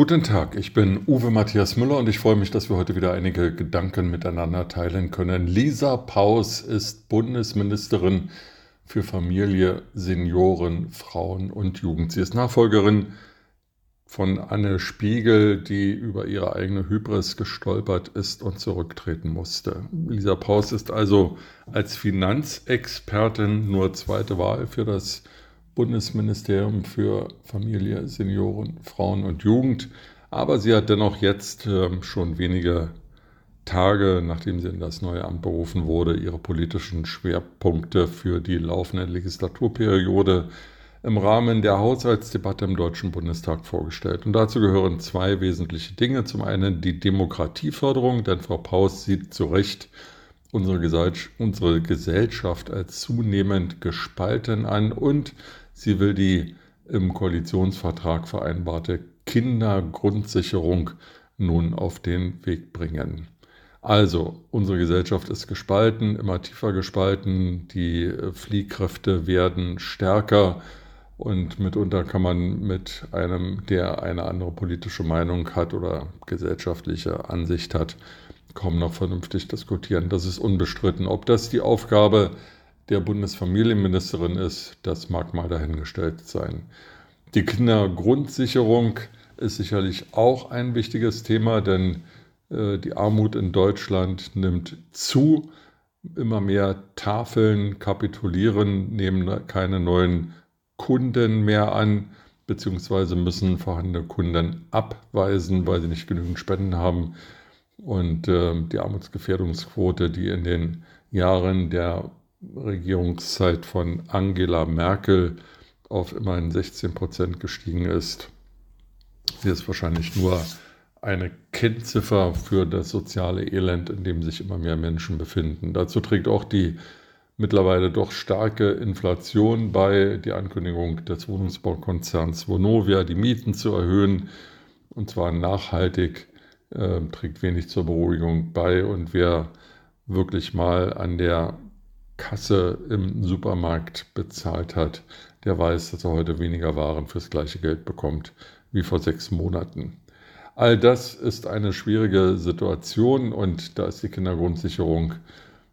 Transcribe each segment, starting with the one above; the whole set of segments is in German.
Guten Tag, ich bin Uwe Matthias Müller und ich freue mich, dass wir heute wieder einige Gedanken miteinander teilen können. Lisa Paus ist Bundesministerin für Familie, Senioren, Frauen und Jugend. Sie ist Nachfolgerin von Anne Spiegel, die über ihre eigene Hybris gestolpert ist und zurücktreten musste. Lisa Paus ist also als Finanzexpertin nur zweite Wahl für das Bundesministerium für Familie, Senioren, Frauen und Jugend. Aber sie hat dennoch jetzt äh, schon wenige Tage, nachdem sie in das neue Amt berufen wurde, ihre politischen Schwerpunkte für die laufende Legislaturperiode im Rahmen der Haushaltsdebatte im Deutschen Bundestag vorgestellt. Und dazu gehören zwei wesentliche Dinge. Zum einen die Demokratieförderung, denn Frau Paus sieht zu Recht unsere Gesellschaft als zunehmend gespalten an und Sie will die im Koalitionsvertrag vereinbarte Kindergrundsicherung nun auf den Weg bringen. Also, unsere Gesellschaft ist gespalten, immer tiefer gespalten, die Fliehkräfte werden stärker und mitunter kann man mit einem, der eine andere politische Meinung hat oder gesellschaftliche Ansicht hat, kaum noch vernünftig diskutieren. Das ist unbestritten. Ob das die Aufgabe ist, der Bundesfamilienministerin ist, das mag mal dahingestellt sein. Die Kindergrundsicherung ist sicherlich auch ein wichtiges Thema, denn äh, die Armut in Deutschland nimmt zu. Immer mehr Tafeln kapitulieren, nehmen keine neuen Kunden mehr an, beziehungsweise müssen vorhandene Kunden abweisen, weil sie nicht genügend Spenden haben. Und äh, die Armutsgefährdungsquote, die in den Jahren der Regierungszeit von Angela Merkel auf immerhin 16 Prozent gestiegen ist. Sie ist wahrscheinlich nur eine Kennziffer für das soziale Elend, in dem sich immer mehr Menschen befinden. Dazu trägt auch die mittlerweile doch starke Inflation bei, die Ankündigung des Wohnungsbaukonzerns Vonovia, die Mieten zu erhöhen, und zwar nachhaltig, äh, trägt wenig zur Beruhigung bei. Und wer wirklich mal an der Kasse im Supermarkt bezahlt hat, der weiß, dass er heute weniger Waren fürs gleiche Geld bekommt wie vor sechs Monaten. All das ist eine schwierige Situation und da ist die Kindergrundsicherung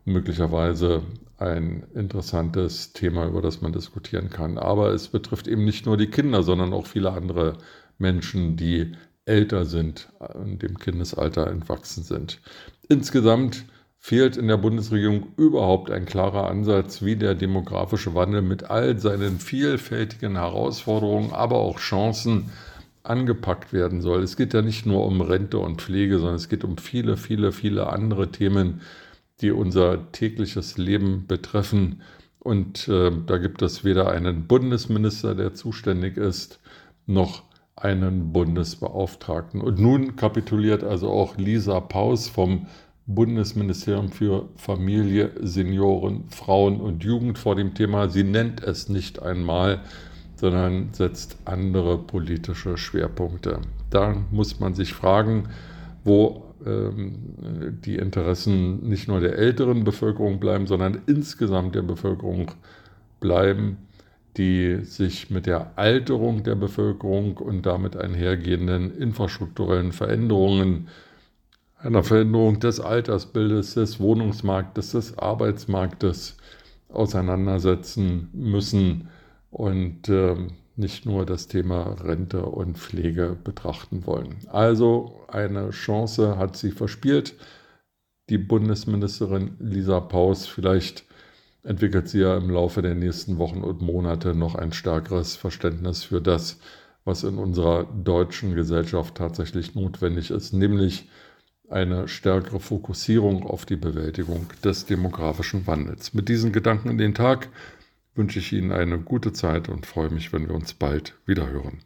möglicherweise ein interessantes Thema, über das man diskutieren kann. Aber es betrifft eben nicht nur die Kinder, sondern auch viele andere Menschen, die älter sind, in dem Kindesalter entwachsen sind. Insgesamt fehlt in der Bundesregierung überhaupt ein klarer Ansatz, wie der demografische Wandel mit all seinen vielfältigen Herausforderungen, aber auch Chancen angepackt werden soll. Es geht ja nicht nur um Rente und Pflege, sondern es geht um viele, viele, viele andere Themen, die unser tägliches Leben betreffen. Und äh, da gibt es weder einen Bundesminister, der zuständig ist, noch einen Bundesbeauftragten. Und nun kapituliert also auch Lisa Paus vom Bundesministerium für Familie, Senioren, Frauen und Jugend vor dem Thema. Sie nennt es nicht einmal, sondern setzt andere politische Schwerpunkte. Da muss man sich fragen, wo ähm, die Interessen nicht nur der älteren Bevölkerung bleiben, sondern insgesamt der Bevölkerung bleiben, die sich mit der Alterung der Bevölkerung und damit einhergehenden infrastrukturellen Veränderungen einer Veränderung des Altersbildes, des Wohnungsmarktes, des Arbeitsmarktes auseinandersetzen müssen und äh, nicht nur das Thema Rente und Pflege betrachten wollen. Also eine Chance hat sie verspielt. Die Bundesministerin Lisa Paus, vielleicht entwickelt sie ja im Laufe der nächsten Wochen und Monate noch ein stärkeres Verständnis für das, was in unserer deutschen Gesellschaft tatsächlich notwendig ist, nämlich eine stärkere Fokussierung auf die Bewältigung des demografischen Wandels. Mit diesen Gedanken in den Tag wünsche ich Ihnen eine gute Zeit und freue mich, wenn wir uns bald wieder hören.